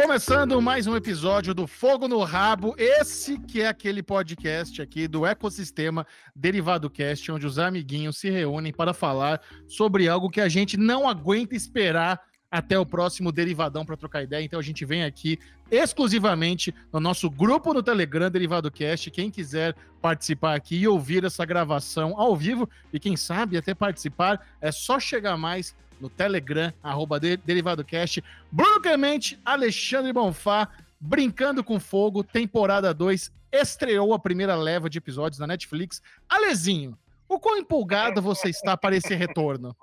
Começando mais um episódio do Fogo no Rabo, esse que é aquele podcast aqui do ecossistema Derivado Cast, onde os amiguinhos se reúnem para falar sobre algo que a gente não aguenta esperar até o próximo Derivadão para trocar ideia. Então a gente vem aqui exclusivamente no nosso grupo no Telegram Derivado Cast. Quem quiser participar aqui e ouvir essa gravação ao vivo e quem sabe até participar, é só chegar mais no Telegram, arroba DerivadoCast. Bruno Clemente, Alexandre Bonfá, Brincando com Fogo, temporada 2, estreou a primeira leva de episódios na Netflix. Alezinho, o quão empolgado você está para esse retorno?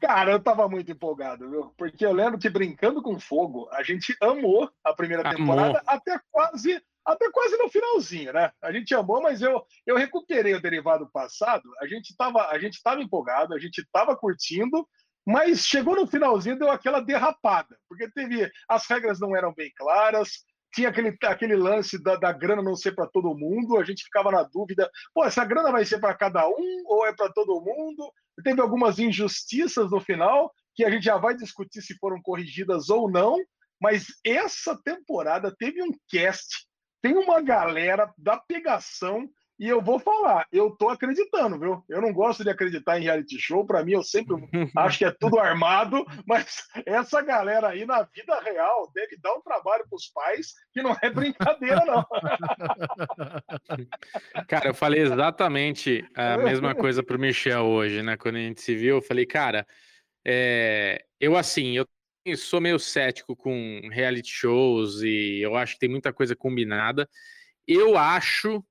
Cara, eu tava muito empolgado, viu? Porque eu lembro que Brincando com Fogo, a gente amou a primeira temporada amou. até quase até quase no finalzinho, né? A gente amou, mas eu, eu recuperei o derivado passado. A gente estava a gente tava empolgado, a gente estava curtindo, mas chegou no finalzinho deu aquela derrapada, porque teve as regras não eram bem claras, tinha aquele, aquele lance da, da grana não ser para todo mundo, a gente ficava na dúvida, pô, essa grana vai ser para cada um ou é para todo mundo? Teve algumas injustiças no final que a gente já vai discutir se foram corrigidas ou não, mas essa temporada teve um cast tem uma galera da pegação e eu vou falar, eu tô acreditando, viu? Eu não gosto de acreditar em reality show, para mim eu sempre acho que é tudo armado, mas essa galera aí na vida real deve dar um trabalho para os pais que não é brincadeira não. Cara, eu falei exatamente a mesma coisa pro Michel hoje, né? Quando a gente se viu, eu falei, cara, é... eu assim, eu sou meio cético com reality shows e eu acho que tem muita coisa combinada. Eu acho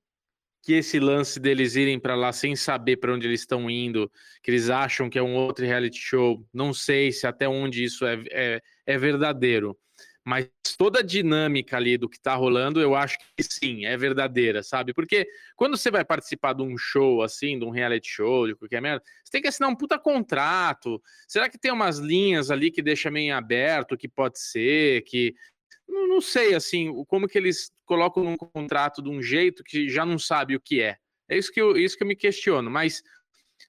que esse lance deles irem para lá sem saber para onde eles estão indo, que eles acham que é um outro reality show, não sei se até onde isso é, é, é verdadeiro mas toda a dinâmica ali do que tá rolando, eu acho que sim, é verdadeira, sabe? Porque quando você vai participar de um show assim, de um reality show, de qualquer merda, você tem que assinar um puta contrato. Será que tem umas linhas ali que deixa meio aberto, que pode ser, que não, não sei assim, como que eles colocam num contrato de um jeito que já não sabe o que é. É isso que eu, isso que eu me questiono, mas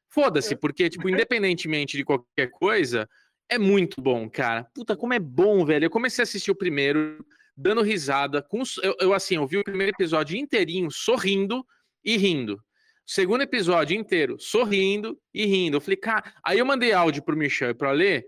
foda-se, porque tipo, independentemente de qualquer coisa, é muito bom, cara. Puta, como é bom, velho. Eu comecei a assistir o primeiro, dando risada. Com, eu, eu, assim, eu vi o primeiro episódio inteirinho, sorrindo e rindo. Segundo episódio inteiro, sorrindo e rindo. Eu falei, cara. Aí eu mandei áudio pro Michel e pro Alê,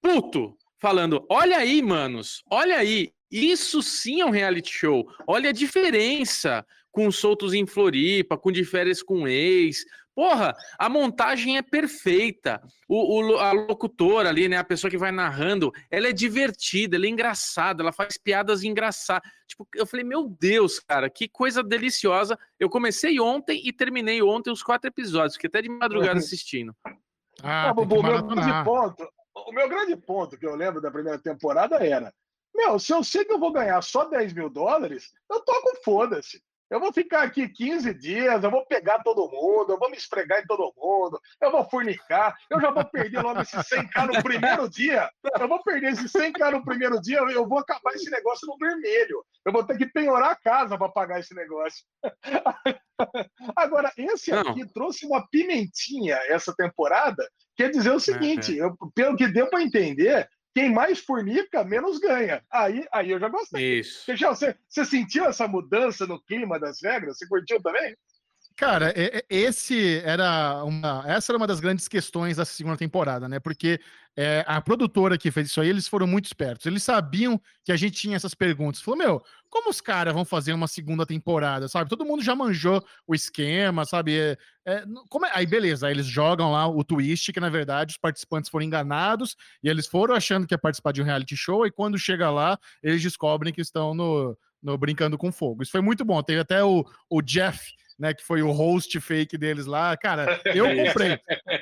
puto, falando: olha aí, manos, olha aí. Isso sim é um reality show. Olha a diferença com soltos em Floripa, com de férias com ex. Porra, a montagem é perfeita. O, o, a locutora ali, né? A pessoa que vai narrando, ela é divertida, ela é engraçada, ela faz piadas engraçadas. Tipo, eu falei, meu Deus, cara, que coisa deliciosa. Eu comecei ontem e terminei ontem os quatro episódios, fiquei até de madrugada assistindo. Ah, ah Bubu, meu grande ponto, o meu grande ponto que eu lembro da primeira temporada era: meu, se eu sei que eu vou ganhar só 10 mil dólares, eu toco foda-se. Eu vou ficar aqui 15 dias, eu vou pegar todo mundo, eu vou me esfregar em todo mundo, eu vou fornicar, eu já vou perder logo esse 100k no primeiro dia. Eu vou perder esse 100k no primeiro dia, eu vou acabar esse negócio no vermelho. Eu vou ter que penhorar a casa para pagar esse negócio. Agora, esse aqui Não. trouxe uma pimentinha essa temporada, quer dizer o seguinte, eu, pelo que deu para entender, quem mais fornica, menos ganha. Aí, aí eu já gostei. Isso. Você, você sentiu essa mudança no clima das regras? Você curtiu também? Cara, esse era uma, essa era uma das grandes questões da segunda temporada, né? Porque é, a produtora que fez isso aí, eles foram muito espertos. Eles sabiam que a gente tinha essas perguntas. Falou, meu, como os caras vão fazer uma segunda temporada, sabe? Todo mundo já manjou o esquema, sabe? É, é, como é? Aí, beleza, aí eles jogam lá o twist, que na verdade os participantes foram enganados e eles foram achando que ia participar de um reality show, e quando chega lá, eles descobrem que estão no, no Brincando com Fogo. Isso foi muito bom. Teve até o, o Jeff né, que foi o host fake deles lá. Cara, eu comprei.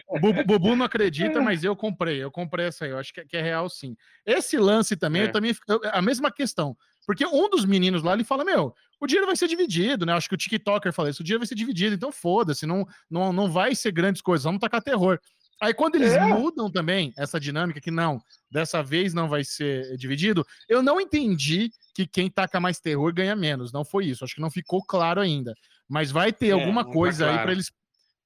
O Bubu não acredita, mas eu comprei. Eu comprei essa aí. Eu acho que, é, é real, sim. Esse lance também, é. eu também eu, a mesma questão. Porque um dos meninos lá, ele fala, meu, o dinheiro vai ser dividido, né? Acho que o TikToker falou isso, o dinheiro vai ser dividido, então foda-se, não, não, não vai ser grandes coisas, vamos tacar terror. Aí quando eles é. mudam também essa dinâmica, que não, dessa vez não vai ser dividido, eu não entendi que quem taca mais terror ganha menos. Não foi isso. Acho que não ficou claro ainda. Mas vai ter é, alguma coisa tá claro. aí para eles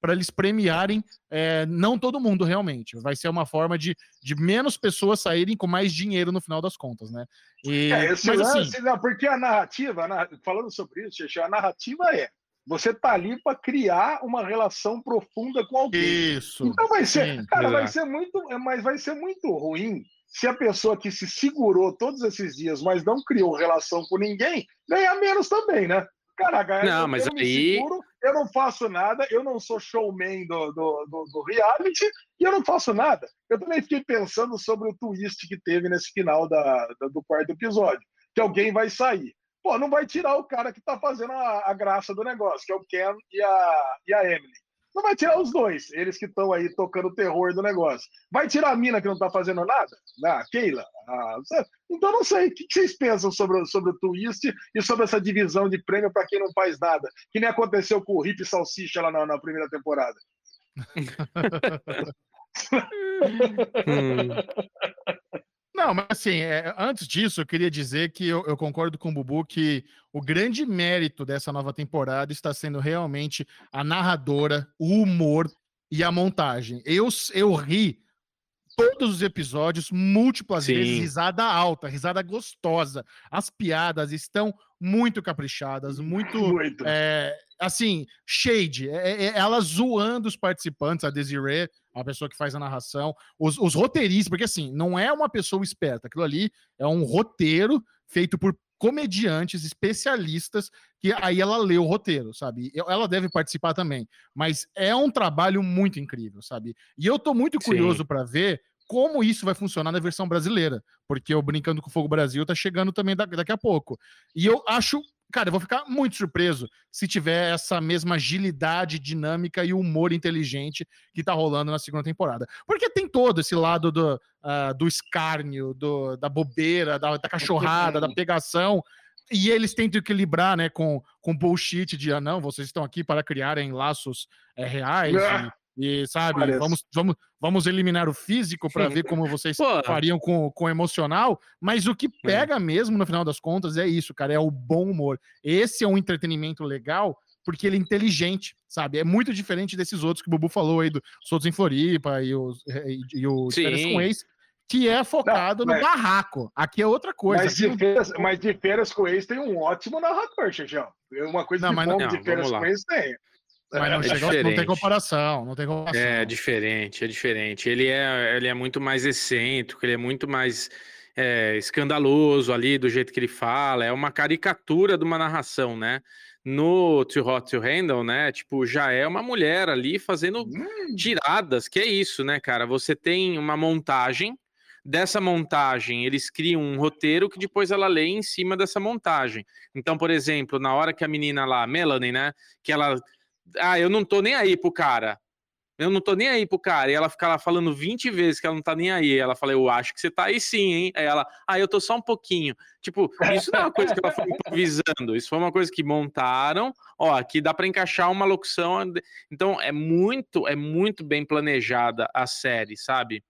para eles premiarem é, não todo mundo realmente. Vai ser uma forma de, de menos pessoas saírem com mais dinheiro no final das contas, né? E, é, esse mas, lance, assim, não, porque a narrativa, falando sobre isso, a narrativa é você tá ali para criar uma relação profunda com alguém. Isso. Então vai ser, sim, cara, vai ser muito, mas vai ser muito ruim se a pessoa que se segurou todos esses dias, mas não criou relação com ninguém, ganhar menos também, né? Caraca, não, eu, mas eu aí... Seguro, eu não faço nada, eu não sou showman do, do, do, do, reality e eu não faço nada. Eu também fiquei pensando sobre o twist que teve nesse final da, da do quarto episódio, que alguém vai sair. Pô, não vai tirar o cara que tá fazendo a, a graça do negócio, que é o Ken e a, e a Emily. Não vai tirar os dois, eles que estão aí tocando o terror do negócio. Vai tirar a mina que não tá fazendo nada? Ah, Keila? Ah, então não sei. O que vocês pensam sobre, sobre o twist e sobre essa divisão de prêmio para quem não faz nada? Que nem aconteceu com o Hip Salsicha lá na, na primeira temporada. hum. Não, mas assim, é, antes disso, eu queria dizer que eu, eu, concordo com o Bubu que o grande mérito dessa nova temporada está sendo realmente a narradora, o humor e a montagem. Eu, eu ri todos os episódios, múltiplas Sim. vezes, risada alta, risada gostosa. As piadas estão muito caprichadas, muito. muito. É, assim, shade. É, ela zoando os participantes, a Desiree, a pessoa que faz a narração, os, os roteiristas, porque assim, não é uma pessoa esperta, aquilo ali é um roteiro feito por comediantes especialistas que aí ela lê o roteiro, sabe? Ela deve participar também, mas é um trabalho muito incrível, sabe? E eu tô muito curioso para ver como isso vai funcionar na versão brasileira, porque o Brincando com Fogo Brasil tá chegando também daqui a pouco. E eu acho cara, eu vou ficar muito surpreso se tiver essa mesma agilidade, dinâmica e humor inteligente que tá rolando na segunda temporada. Porque tem todo esse lado do, uh, do escárnio, do, da bobeira, da, da cachorrada, da pegação. E eles tentam equilibrar, né, com, com bullshit de, ah, não, vocês estão aqui para criarem laços é, reais. Ah. E, sabe, vamos, vamos, vamos eliminar o físico para ver como vocês Pô. fariam com, com o emocional. Mas o que é. pega mesmo, no final das contas, é isso, cara, é o bom humor. Esse é um entretenimento legal porque ele é inteligente, sabe? É muito diferente desses outros que o Bubu falou aí, dos outros em Floripa e, os, e, e o Férias com Ex, que é focado não, mas, no barraco. Aqui é outra coisa. Mas, de, férias, mas de Férias com Ex tem um ótimo narrador, Xixão. Uma coisa não, que bom de Férias com Ex tem. Mas não, é chega, não, tem comparação, não tem comparação. É diferente, é diferente. Ele é, ele é muito mais excêntrico, ele é muito mais é, escandaloso ali do jeito que ele fala. É uma caricatura de uma narração, né? No Too Hot to Handle, né? Tipo, já é uma mulher ali fazendo hum. tiradas, que é isso, né, cara? Você tem uma montagem. Dessa montagem, eles criam um roteiro que depois ela lê em cima dessa montagem. Então, por exemplo, na hora que a menina lá, Melanie, né, que ela ah, eu não tô nem aí pro cara. Eu não tô nem aí pro cara. E ela fica lá falando 20 vezes que ela não tá nem aí. Ela fala, eu acho que você tá aí sim, hein? Aí ela, ah, eu tô só um pouquinho. Tipo, isso não é uma coisa que ela foi improvisando. Isso foi uma coisa que montaram. Ó, aqui dá para encaixar uma locução. Então, é muito, é muito bem planejada a série, sabe?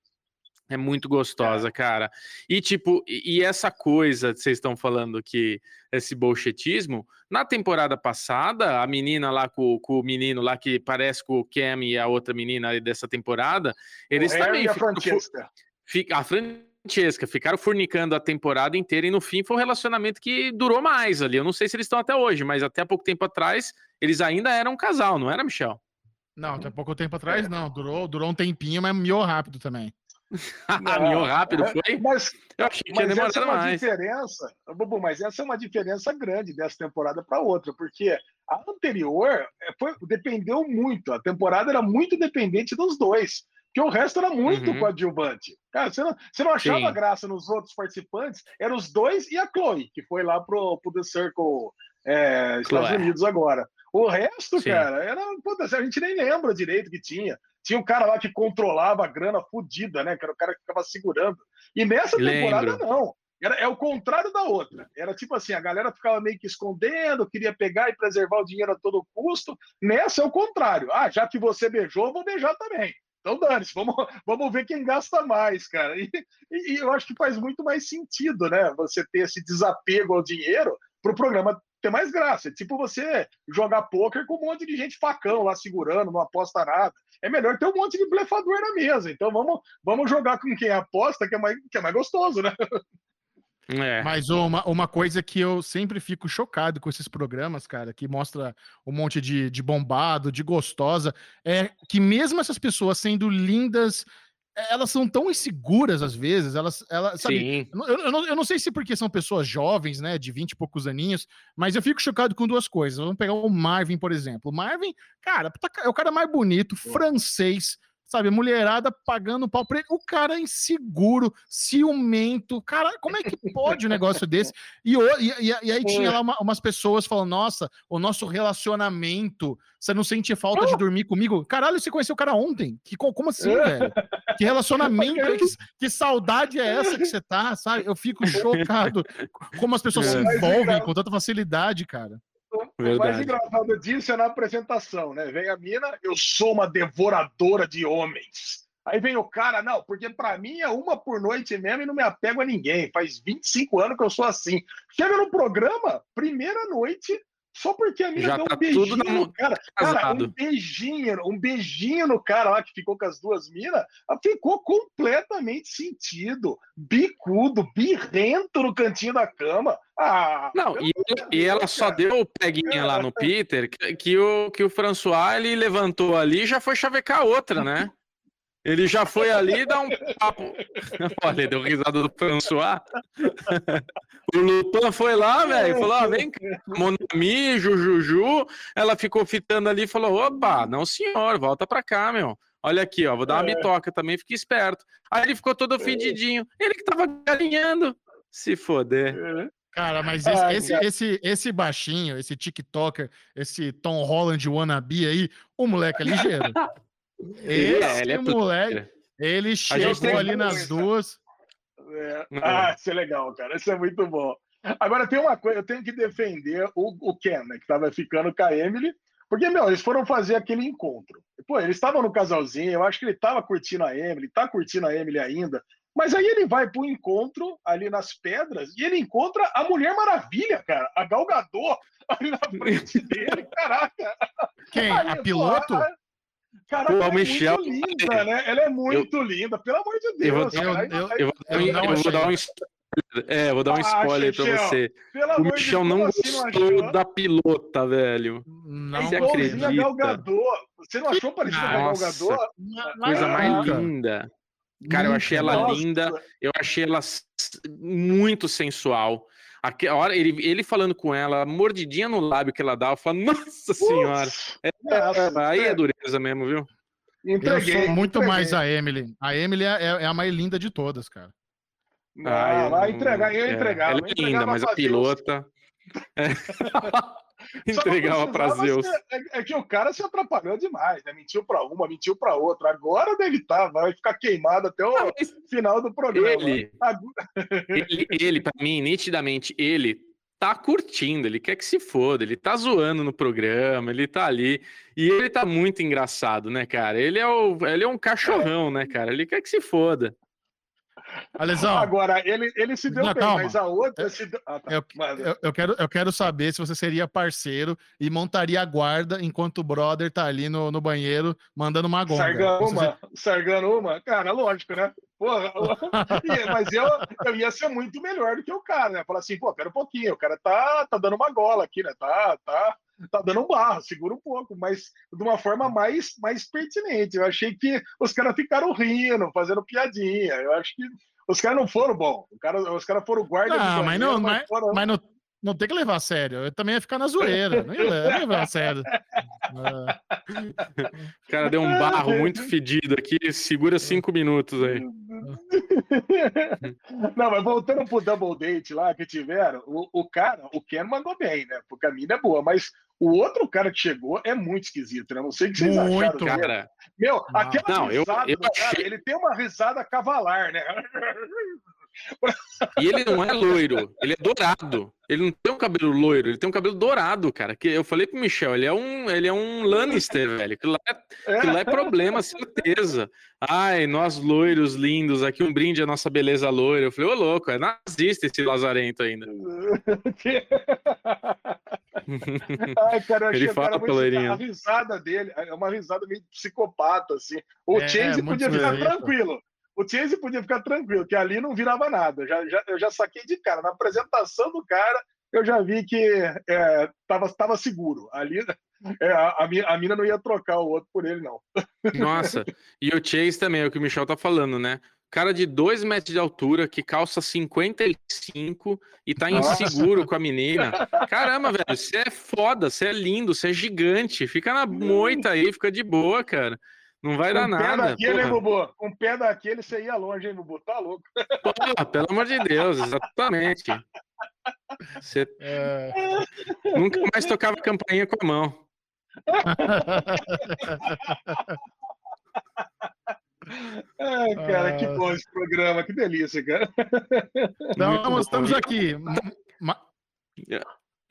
É muito gostosa, é. cara. E tipo, e, essa coisa que vocês estão falando que esse bolchetismo, na temporada passada, a menina lá com, com, o menino lá que parece com o Cam e a outra menina dessa temporada, eles o também a Francesca. Fica, a Francesca ficaram fornicando a temporada inteira e no fim foi um relacionamento que durou mais ali. Eu não sei se eles estão até hoje, mas até pouco tempo atrás eles ainda eram um casal, não era, Michel? Não, até pouco tempo atrás não. Durou, durou um tempinho, mas miou rápido também. Caminhou rápido, é, foi? Mas, eu achei que tinha demorado essa é uma mais. diferença, Bubu, mas essa é uma diferença grande dessa temporada para outra, porque a anterior é, foi, dependeu muito, a temporada era muito dependente dos dois, porque o resto era muito uhum. coadjuvante. Cara, você não, você não achava Sim. graça nos outros participantes, eram os dois e a Chloe, que foi lá pro, pro The Circle é, Estados Unidos agora. O resto, Sim. cara, era. a gente nem lembra direito que tinha. Tinha um cara lá que controlava a grana fodida, né? Que era o cara que ficava segurando. E nessa temporada, Lembro. não. Era, é o contrário da outra. Era tipo assim, a galera ficava meio que escondendo, queria pegar e preservar o dinheiro a todo custo. Nessa é o contrário. Ah, já que você beijou, vou beijar também. Então, dane-se, vamos, vamos ver quem gasta mais, cara. E, e, e, eu acho que faz muito mais sentido, né? Você ter esse desapego ao dinheiro para o programa tem mais graça. É tipo você jogar pôquer com um monte de gente facão lá segurando, não aposta nada. É melhor ter um monte de blefador na mesa. Então vamos, vamos jogar com quem aposta, que é mais, que é mais gostoso, né? É. Mas uma, uma coisa que eu sempre fico chocado com esses programas, cara, que mostra um monte de, de bombado, de gostosa, é que mesmo essas pessoas sendo lindas, elas são tão inseguras às vezes, elas, elas sabe, Sim. Eu, eu, não, eu não sei se porque são pessoas jovens, né, de 20 e poucos aninhos, mas eu fico chocado com duas coisas. Vamos pegar o Marvin, por exemplo. O Marvin, cara, tá é o cara mais bonito, francês, sabe, mulherada pagando pau pra ele. O cara é inseguro, ciumento. Cara, como é que pode um negócio desse? E, e, e aí tinha lá uma, umas pessoas falando: nossa, o nosso relacionamento, você não sente falta de dormir comigo? Caralho, você conheceu o cara ontem? Que, como assim, velho? Que relacionamento, que, que saudade é essa que você tá, sabe? Eu fico chocado como as pessoas se é. envolvem com tanta facilidade, cara. Verdade. O mais engraçado disso é na apresentação, né? Vem a mina, eu sou uma devoradora de homens. Aí vem o cara, não, porque para mim é uma por noite mesmo e não me apego a ninguém. Faz 25 anos que eu sou assim. Chega no programa, primeira noite, só porque a mina Já deu um tá beijinho no cara. Cara, um beijinho, um beijinho no cara lá que ficou com as duas minas, ficou completamente sentido. Bicudo, birrento no cantinho da cama. Ah, não, e, e ela só deu o peguinha lá no Peter que, que, o, que o François ele levantou ali e já foi chavecar a outra, né? Ele já foi ali dar um papo. Olha, deu risada do François. o Lupin foi lá, velho, falou: ah, vem cá, Monami, Jujuju. Ela ficou fitando ali e falou: opa, não senhor, volta pra cá, meu. Olha aqui, ó, vou dar uma é. bitoca também, fique esperto. Aí ele ficou todo fedidinho. Ele que tava galinhando. Se foder. É. Cara, mas esse, Ai, esse, esse, esse, baixinho, esse TikToker, esse Tom Holland wannabe aí, o moleque é ligeiro. Esse é, ele é moleque, ele chegou ali nas duas. É. Ah, isso é legal, cara. Isso é muito bom. Agora tem uma coisa, eu tenho que defender o, o Ken, né, que tava ficando com a Emily, porque, meu, eles foram fazer aquele encontro. Pô, eles estavam no casalzinho, eu acho que ele tava curtindo a Emily, tá curtindo a Emily ainda. Mas aí ele vai pro encontro ali nas pedras e ele encontra a Mulher Maravilha, cara, a Galgador ali na frente dele, caraca. Quem? Aí, a piloto? Pô, Cara, Pô, ela é Michel, muito linda, né? Ela é muito eu, linda, pelo amor de Deus. Eu, eu, eu, eu, eu vou dar um spoiler. É, vou dar um ah, spoiler pra você. O Michel não gostou não da pilota, velho. Não você acredita? Galgador. Você não achou parecido com a Galgador? Coisa mais linda. Cara, eu achei ela Nossa. linda, eu achei ela muito sensual. A hora, ele, ele falando com ela, mordidinha no lábio que ela dá, eu falo, nossa senhora. É, é, aí é dureza mesmo, viu? Entreguei, eu sou muito entreguei. mais a Emily. A Emily é, é, a mais linda de todas, cara. Não, ah, eu, entregar, eu entregava. Ela é linda, mas a pilota. É. Entregava para Zeus. É, é, que o cara se atrapalhou demais, né? Mentiu para uma, mentiu para outra. Agora deve estar, tá, vai ficar queimado até o final do programa. Ele, ele, ele para mim, nitidamente, ele tá curtindo, ele quer que se foda, ele tá zoando no programa, ele tá ali. E ele tá muito engraçado, né, cara? Ele é, o, ele é um cachorrão, né, cara? Ele quer que se foda. Alesão. Agora, ele, ele se deu não, bem, calma. mas a outra se deu... ah, tá. eu, eu, eu, quero, eu quero saber se você seria parceiro e montaria a guarda enquanto o brother tá ali no, no banheiro mandando uma gonga. Sargando uma, sargando uma. Cara, lógico, né? Porra, mas eu, eu ia ser muito melhor do que o cara, né? Falar assim, pô, pera um pouquinho, o cara tá, tá dando uma gola aqui, né? Tá, tá, tá dando um barro, segura um pouco, mas de uma forma mais, mais pertinente. Eu achei que os caras ficaram rindo, fazendo piadinha. Eu acho que os caras não foram bom. Cara, os caras foram guarda. Não, mas não, mas, foram... mas não, não tem que levar a sério. Eu também ia ficar na zoeira. Não ia levar a sério. O cara deu um barro muito fedido aqui. Segura cinco minutos aí. Não, mas voltando pro double date lá que tiveram, o, o cara, o Ken mandou bem, né? Porque a mina é boa, mas o outro cara que chegou é muito esquisito, né? Não sei o que vocês muito, acharam. Cara. Meu, não. aquela não, risada eu, eu achei... cara, ele tem uma risada cavalar, né? E ele não é loiro, ele é dourado. Ele não tem um cabelo loiro, ele tem um cabelo dourado, cara. Que eu falei pro Michel, ele é um, ele é um Lannister, velho. Aquilo lá é, aquilo lá é problema, certeza. Ai, nós loiros lindos, aqui um brinde à nossa beleza loira. Eu falei, ô louco, é nazista esse lazarento ainda. Ai, cara, eu achei Ele fala, muito, a risada dele é uma risada meio psicopata, assim. O é, Chase podia ficar tranquilo. O Chase podia ficar tranquilo, que ali não virava nada. Já, já, eu já saquei de cara. Na apresentação do cara, eu já vi que é, tava, tava seguro. Ali é, a, a, mina não ia trocar o outro por ele, não. Nossa, e o Chase também, é o que o Michel tá falando, né? Cara de 2 metros de altura, que calça 55 e tá Nossa. inseguro com a menina. Caramba, velho, você é foda, você é lindo, você é gigante. Fica na moita aí, fica de boa, cara. Não vai dar nada. Com pé daquele, hein, Bubu? Com pé daquele, você ia longe, hein, Bubu? Tá louco. Porra, pelo amor de Deus, exatamente. Você é... nunca mais tocava campainha com a mão. Ai, cara, que bom esse programa, que delícia, cara. Não, estamos aqui.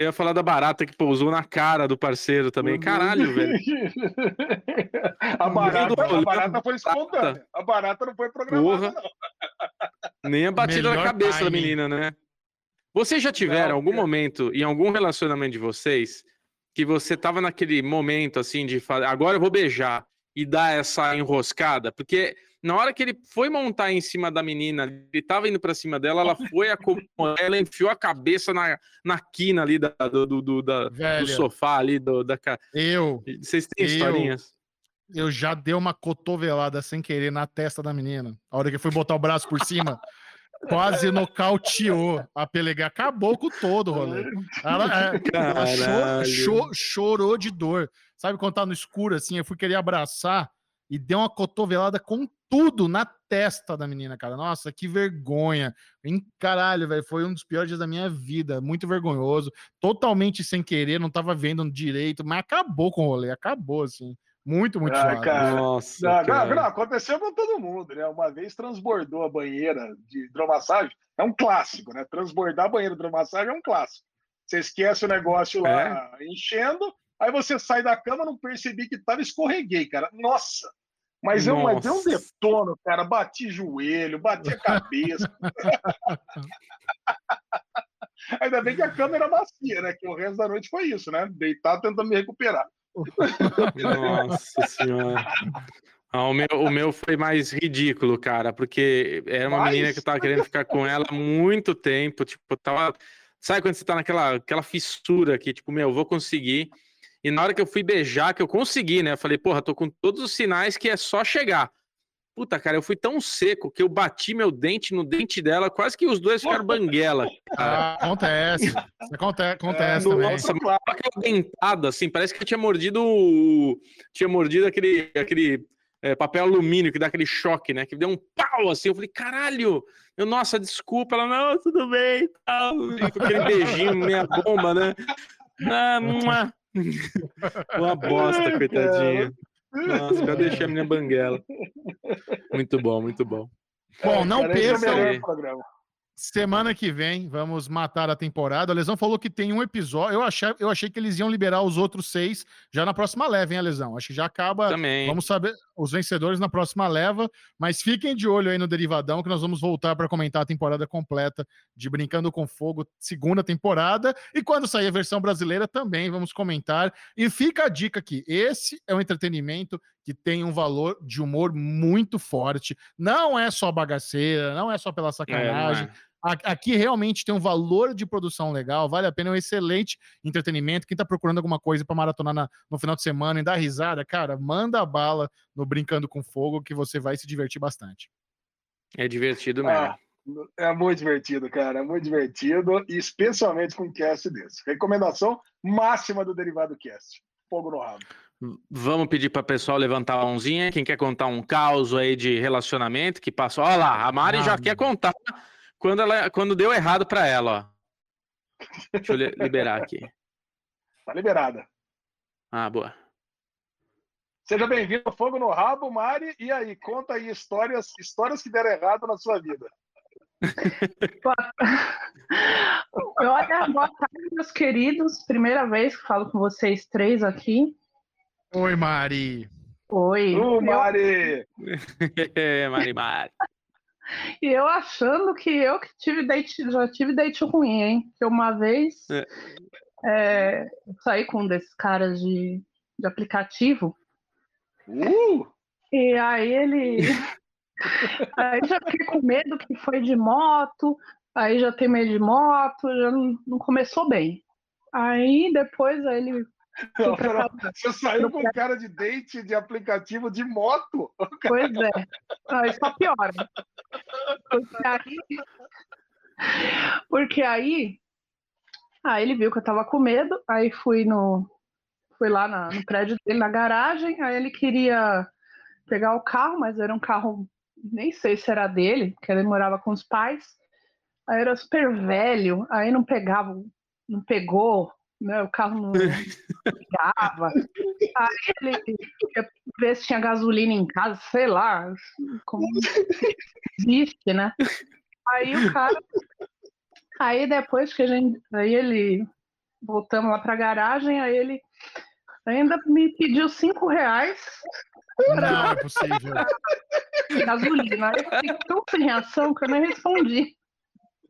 Eu ia falar da barata que pousou na cara do parceiro também. Uhum. Caralho, velho. A barata, a barata foi espontânea. A barata não foi programada, Porra. não. Nem a batida Melhor na cabeça timing. da menina, né? Vocês já tiveram não, algum momento, em algum relacionamento de vocês, que você tava naquele momento assim de falar, agora eu vou beijar e dar essa enroscada? Porque na hora que ele foi montar em cima da menina, ele tava indo para cima dela, ela foi acomodar, ela enfiou a cabeça na, na quina ali da, do, do, da, do sofá ali, do, da Eu. Vocês têm eu, historinhas? Eu já dei uma cotovelada sem querer na testa da menina. A hora que foi botar o braço por cima. quase nocauteou a Pelegá, acabou com todo o rolê. Ela, é, ela chorou, chorou, chorou de dor. Sabe quando tá no escuro assim? Eu fui querer abraçar e deu uma cotovelada com tudo na testa da menina, cara. Nossa, que vergonha. Em caralho, velho, foi um dos piores dias da minha vida. Muito vergonhoso, totalmente sem querer, não tava vendo direito, mas acabou com o rolê, acabou assim. Muito, muito ah, cara, Nossa, não, cara. Não, não, aconteceu com todo mundo, né? Uma vez transbordou a banheira de hidromassagem, é um clássico, né? Transbordar a banheira de hidromassagem é um clássico. Você esquece o negócio lá é? enchendo, aí você sai da cama, não percebi que tava, escorreguei, cara. Nossa! Mas eu, mas eu um detono, cara. Bati joelho, bati a cabeça. Ainda bem que a câmera macia, né? Que o resto da noite foi isso, né? Deitado tentando me recuperar. Nossa senhora. Ah, o, meu, o meu foi mais ridículo, cara, porque era uma Mas... menina que eu tava querendo ficar com ela há muito tempo. Tipo, tava. Sabe quando você tá naquela aquela fissura que, tipo, meu, vou conseguir. E na hora que eu fui beijar, que eu consegui, né? Eu falei, porra, tô com todos os sinais que é só chegar. Puta, cara, eu fui tão seco que eu bati meu dente no dente dela, quase que os dois ficaram banguela. Ah, acontece. Acontece, acontece é, também. Nossa, aquela dentada, assim, parece que eu tinha mordido. Tinha mordido aquele, aquele é, papel alumínio que dá aquele choque, né? Que deu um pau assim. Eu falei, caralho! Eu, nossa, desculpa. Ela, não, tudo bem tal. E aquele beijinho, meia bomba, né? Ah, uma, uma bosta, coitadinha. Nossa, já deixei a minha banguela. Muito bom, muito bom. Bom, não percam. Semana que vem vamos matar a temporada. A Lesão falou que tem um episódio. Eu achei, eu achei que eles iam liberar os outros seis já na próxima leva, hein, a Lesão? Acho que já acaba. Também. Vamos saber os vencedores na próxima leva. Mas fiquem de olho aí no Derivadão, que nós vamos voltar para comentar a temporada completa de Brincando com Fogo, segunda temporada. E quando sair a versão brasileira, também vamos comentar. E fica a dica aqui: esse é um entretenimento que tem um valor de humor muito forte. Não é só bagaceira, não é só pela sacanagem. É, Aqui realmente tem um valor de produção legal, vale a pena, é um excelente entretenimento. Quem tá procurando alguma coisa para maratonar na, no final de semana e dar risada, cara, manda a bala no Brincando com Fogo que você vai se divertir bastante. É divertido mesmo. Ah, é muito divertido, cara, é muito divertido, especialmente com um cast desse. Recomendação máxima do Derivado Cast. Fogo no rabo. Vamos pedir para o pessoal levantar a mãozinha. Quem quer contar um caos aí de relacionamento que passou? Olha lá, a Mari ah, já quer contar quando, ela, quando deu errado para ela, ó. Deixa eu liberar aqui. Tá liberada. Ah, boa. Seja bem-vindo ao Fogo no Rabo, Mari. E aí, conta aí histórias, histórias que deram errado na sua vida. Olha, boa tarde, meus queridos. Primeira vez que falo com vocês três aqui. Oi, Mari. Oi. Oi, Mari. Mari, Mari. E eu achando que eu que tive date, já tive date ruim, hein? Que uma vez. É. é, saí com um desses caras de, de aplicativo. Uh! E aí ele. aí já fiquei com medo que foi de moto, aí já tem medo de moto, já não, não começou bem. Aí depois aí ele. Não, não, você saiu com cara de date de aplicativo de moto. Pois é. Aí só piora. Porque aí. Porque aí. Aí ele viu que eu tava com medo, aí fui no. Fui lá na, no prédio dele, na garagem, aí ele queria pegar o carro, mas era um carro, nem sei se era dele, porque ele morava com os pais. Aí era super velho, aí não pegava, não pegou, né? O carro não pegava. Aí ele ia ver se tinha gasolina em casa, sei lá, como existe, né? Aí o cara. Aí depois que a gente. Aí ele. Voltamos lá pra garagem, aí ele ainda me pediu cinco reais. Não é possível. Gasolina. Aí eu fiquei tão sem reação que eu nem respondi.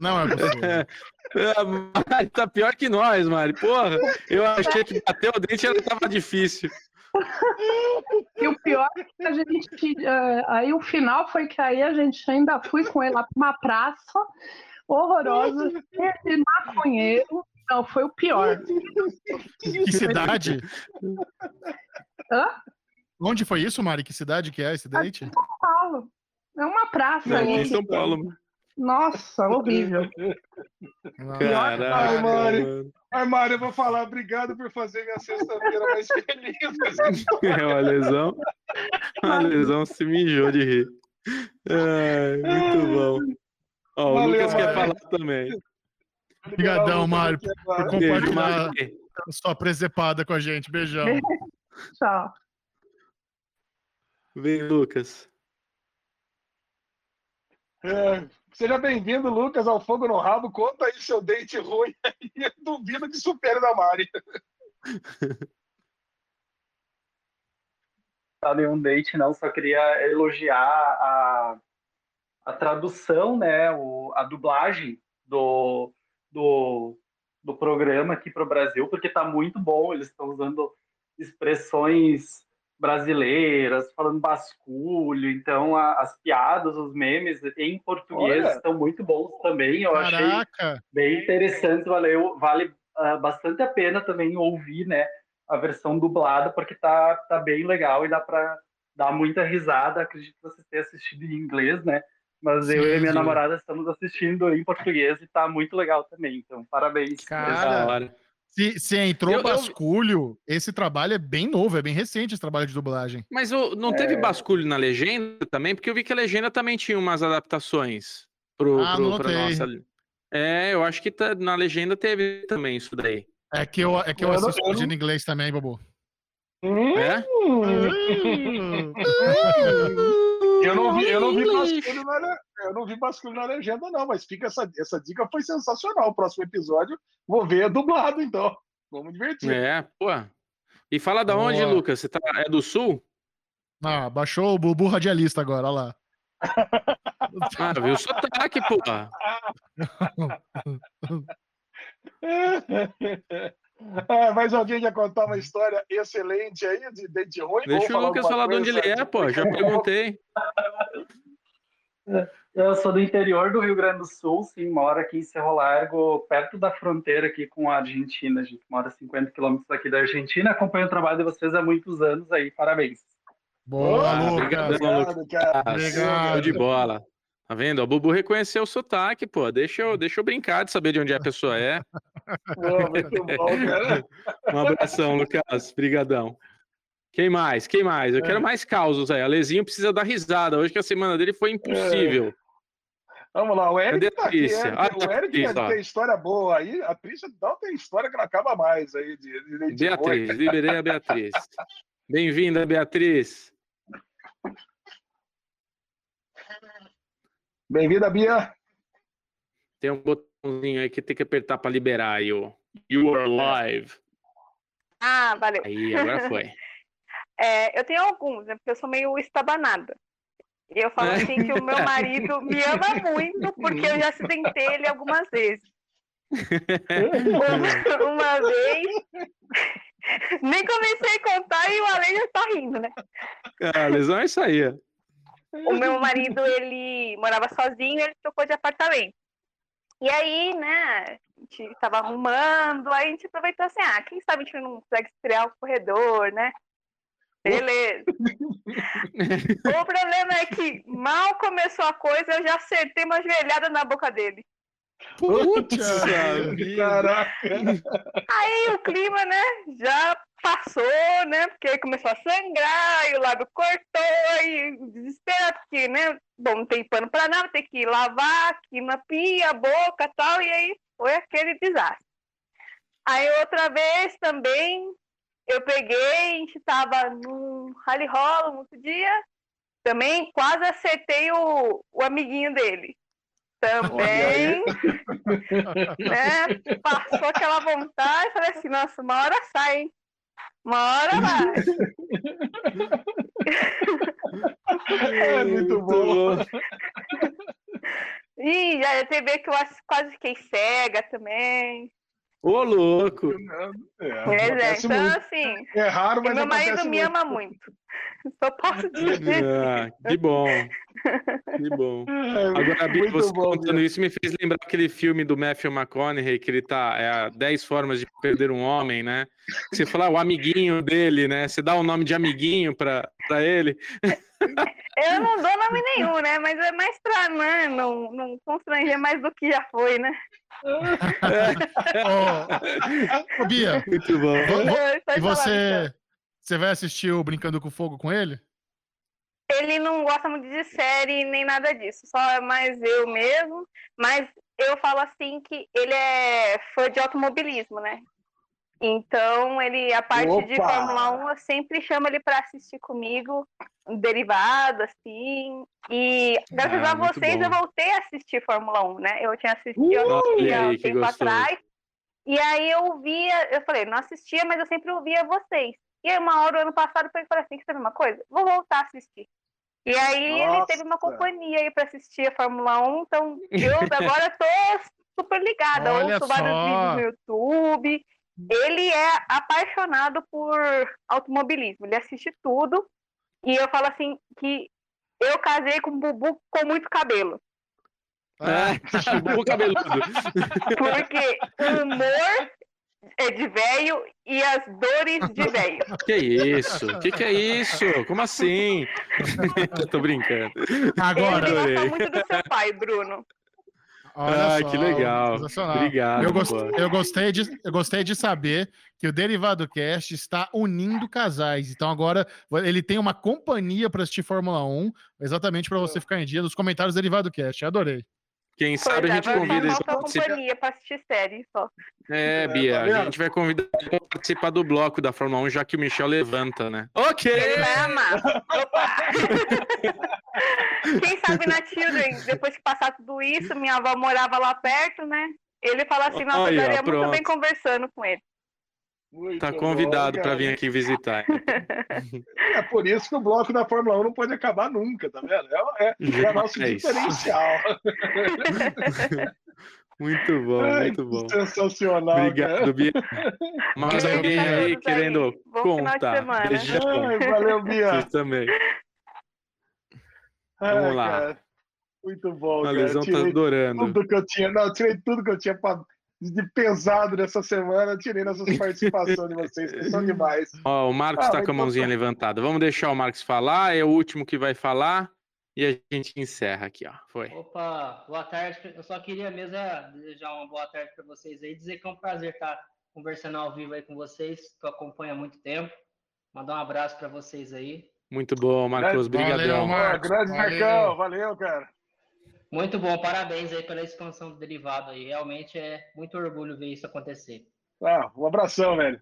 Não é possível. Mari tá pior que nós, Mari. Porra, eu achei que bater o dente ela tava difícil. E o pior é que a gente. Uh, aí o final foi que aí a gente ainda fui com ele lá pra uma praça horrorosa, de maconheiro. Não, foi o pior. Que cidade? Hã? Onde foi isso, Mari? Que cidade que é esse date? São Paulo. É uma praça Não, aí. em São Paulo. Nossa, horrível. Caraca, Ai, Mari. mano. Ai, Mário, eu vou falar, obrigado por fazer minha sexta-feira mais feliz. É uma lesão. Uma lesão se mijou de rir. Ai, muito bom. Ó, o Valeu, Lucas quer Mari. falar também. Obrigadão, Mário, por compartilhar a sua presepada com a gente. Beijão. Tchau. Vem, Lucas. É, seja bem-vindo, Lucas, ao Fogo no Rabo. Conta aí seu date ruim aí. Duvido que supere da Mari. tá nenhum date, não. Só queria elogiar a, a tradução, né? O, a dublagem do, do, do programa aqui para o Brasil, porque tá muito bom. Eles estão usando expressões brasileiras, falando basculho. Então, a- as piadas, os memes em português Olha. estão muito bons também. Eu achei Caraca! bem interessante, valeu, vale ah, bastante a pena também ouvir, né, a versão dublada, porque tá, tá bem legal e dá para dar muita risada. Acredito que vocês tenham assistido em inglês, né? Mas eu Sim, e minha sim. namorada estamos assistindo em português e tá muito legal também. Então, parabéns. Cara, Da hora. Se, se entrou Eu- eu- basculho, esse trabalho é bem novo, é bem recente esse trabalho de dublagem. Mas não teve basculho na legenda também? Porque eu vi que a legenda também tinha umas adaptações pro, Ah, pro, não pra nossa. É, eu acho que tá- na legenda teve também isso daí. É que eu, é que eu Eu assisto eu legenda em inglês também, Babu. Hum, É? Eu não vi, eu não vi basculho na, eu não vi basculho na legenda, não, mas fica essa, essa dica foi sensacional. O próximo episódio vou ver dublado, então. Vamos divertir. É, pô. E fala da onde, Boa. Lucas? Você tá, é do sul? Ah, baixou o Bubu radialista agora, olha lá. Ah, viu o sotaque, pô. Ah, mais alguém quer contar uma história excelente aí de dente ruim? Deixa o Lucas falar de onde ele é, pô. Já perguntei. Eu sou do interior do Rio Grande do Sul, sim, moro aqui em Cerro Largo, perto da fronteira aqui com a Argentina. A gente mora a 50 quilômetros daqui da Argentina. Acompanho o trabalho de vocês há muitos anos aí, parabéns. Boa, Ah, Lucas. obrigado. Ah, Obrigado. show de bola. Tá vendo? O Bubu reconheceu o sotaque, pô. Deixa eu, deixa eu brincar de saber de onde a pessoa é. Pô, muito bom, cara. Um abração, Lucas. Brigadão. Quem mais? Quem mais? Eu quero mais causos aí. Alezinho precisa dar risada. Hoje que a semana dele foi impossível. Vamos lá, o Eric a tá aqui. Eric, Ah, o tá Eric aqui, ó. tem história boa aí. A Trícia não tem história que não acaba mais aí. De, de ruim. Beatriz, liberei a Beatriz. Bem-vinda, Beatriz. Bem-vinda, Bia. Tem um botãozinho aí que tem que apertar para liberar aí o You are live. Ah, valeu. Aí, agora foi. É, eu tenho alguns, né? Porque eu sou meio estabanada. E eu falo assim que o meu marido me ama muito porque eu já acidentei ele algumas vezes. uma, uma vez. Nem comecei a contar e o Ale já tá rindo, né? Ah, a lesão é isso aí. O meu marido, ele morava sozinho, ele trocou de apartamento. E aí, né, a gente tava arrumando, aí a gente aproveitou assim, ah, quem sabe a gente não consegue estrear o corredor, né? Beleza. o problema é que mal começou a coisa, eu já acertei uma joelhada na boca dele. Putz. Caraca. Aí o clima, né, já passou, né, porque aí começou a sangrar, e o lábio cortou, e desespero, porque, né, bom, não tem pano pra nada, tem que lavar aqui na pia, a boca e tal, e aí foi aquele desastre. Aí outra vez também, eu peguei, a gente tava num rally rola um outro dia, também quase acertei o, o amiguinho dele. Também, né? Passou aquela vontade, falei assim, nossa, uma hora sai, hein? Uma hora vai. É muito bom. Ih, já teve que eu acho- quase fiquei cega também. Ô, louco. É, Pois é, então muito. assim, É raro, mas meu marido me muito. ama muito. Só posso dizer. Ah, que bom. Que bom. É, Agora, Bia, você bom, contando Bia. isso me fez lembrar aquele filme do Matthew McConaughey, que ele tá. É a 10 formas de perder um homem, né? Você fala ah, o amiguinho dele, né? Você dá o nome de amiguinho pra, pra ele. Eu não dou nome nenhum, né? Mas é mais pra né, não, não constranger mais do que já foi, né? Ô, ô, Bia, Muito bom. e você, você vai assistir o Brincando com Fogo com ele? Ele não gosta muito de série nem nada disso, só é mais eu mesmo. Mas eu falo assim que ele é fã de automobilismo, né? Então, ele, a parte de Opa! Fórmula 1, eu sempre chamo ele para assistir comigo, um derivado, assim. E graças Ah, a vocês bom. eu voltei a assistir Fórmula 1, né? Eu tinha assistido há um tempo atrás. E aí eu via, eu falei, não assistia, mas eu sempre ouvia vocês. E aí uma hora, ano passado, eu falei assim, que sabe uma coisa? Vou voltar a assistir. E aí ele teve uma Nossa. companhia aí para assistir a Fórmula 1, então eu agora tô super ligada, Olha ouço vários só. vídeos no YouTube. Ele é apaixonado por automobilismo, ele assiste tudo. E eu falo assim que eu casei com um bubu com muito cabelo. Ah, Bubu cabeludo. Porque o humor é de velho e as dores de velho. Que isso? Que que é isso? Como assim? Tô brincando. Agora, Ele gosta muito do seu pai, Bruno. Olha Ai, só, que legal. Obrigado. Eu, gost- eu gostei de, eu gostei de saber que o Derivado Cast está unindo casais. Então agora ele tem uma companhia para assistir Fórmula 1, exatamente para você ficar em dia nos comentários do Derivado Cast. Adorei. Quem Pois sabe a é, gente vai convida eles pra participar. companhia pra assistir série só. É, É, Bia, tá a vendo? gente vai convidar ele pra participar do bloco da Fórmula 1, já que o Michel levanta, né? Ok! Ele vai amar. Opa! Quem sabe na Children, depois que passar tudo isso, minha avó morava lá perto, né? Ele fala assim, nossa, Aí, eu ó, daria muito bem conversando com ele. Muito Tá convidado pra cara. vir aqui visitar. É por isso que o bloco da Fórmula 1 não pode acabar nunca, tá vendo? É, é, é nosso Jamais. diferencial. Muito bom, Ai, muito bom. Sensacional. Obrigado, Bia. Mais alguém aí aí. querendo Bom final de contar? Ai, valeu, Bia. Vocês também. Ai, Vamos lá. cara, Muito bom, A lesão tá adorando. tudo que eu tinha. Não, eu tirei tudo que eu tinha pra- de pesado nessa semana. Tirei nessas participações de vocês, que são demais. Ó, o Marcos Ah, tá com a mãozinha tá. levantada. Vamos deixar o Marcos falar, é o último que vai falar e a gente encerra aqui, ó. Foi. Opa, boa tarde. Eu só queria mesmo é, desejar uma boa tarde para vocês aí, dizer que é um prazer estar conversando ao vivo aí com vocês, que eu acompanho há muito tempo. Mandar um abraço para vocês aí. Muito bom, Marcos. Valeu, Brigadão. Mar- Ó, grande valeu. Marcão, valeu, cara. Muito bom, parabéns aí pela expansão do derivado aí. Realmente é muito orgulho ver isso acontecer. Ah, um abração, velho.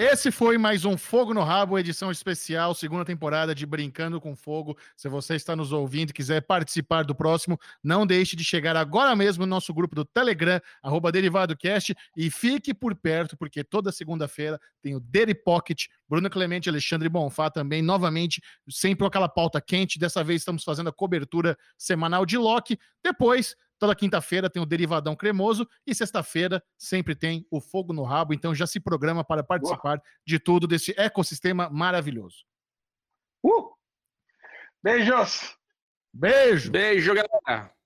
Esse foi mais um Fogo no Rabo, edição especial, segunda temporada de Brincando com Fogo. Se você está nos ouvindo e quiser participar do próximo, não deixe de chegar agora mesmo no nosso grupo do Telegram, arroba DerivadoCast, e fique por perto, porque toda segunda-feira tem o Deri Pocket, Bruno Clemente, Alexandre Bonfá também, novamente, sempre com aquela pauta quente. Dessa vez estamos fazendo a cobertura semanal de Loki. Depois Toda quinta-feira tem o Derivadão Cremoso e sexta-feira sempre tem o Fogo no Rabo. Então já se programa para participar Boa. de tudo desse ecossistema maravilhoso. Uh! Beijos! Beijo! Beijo, galera!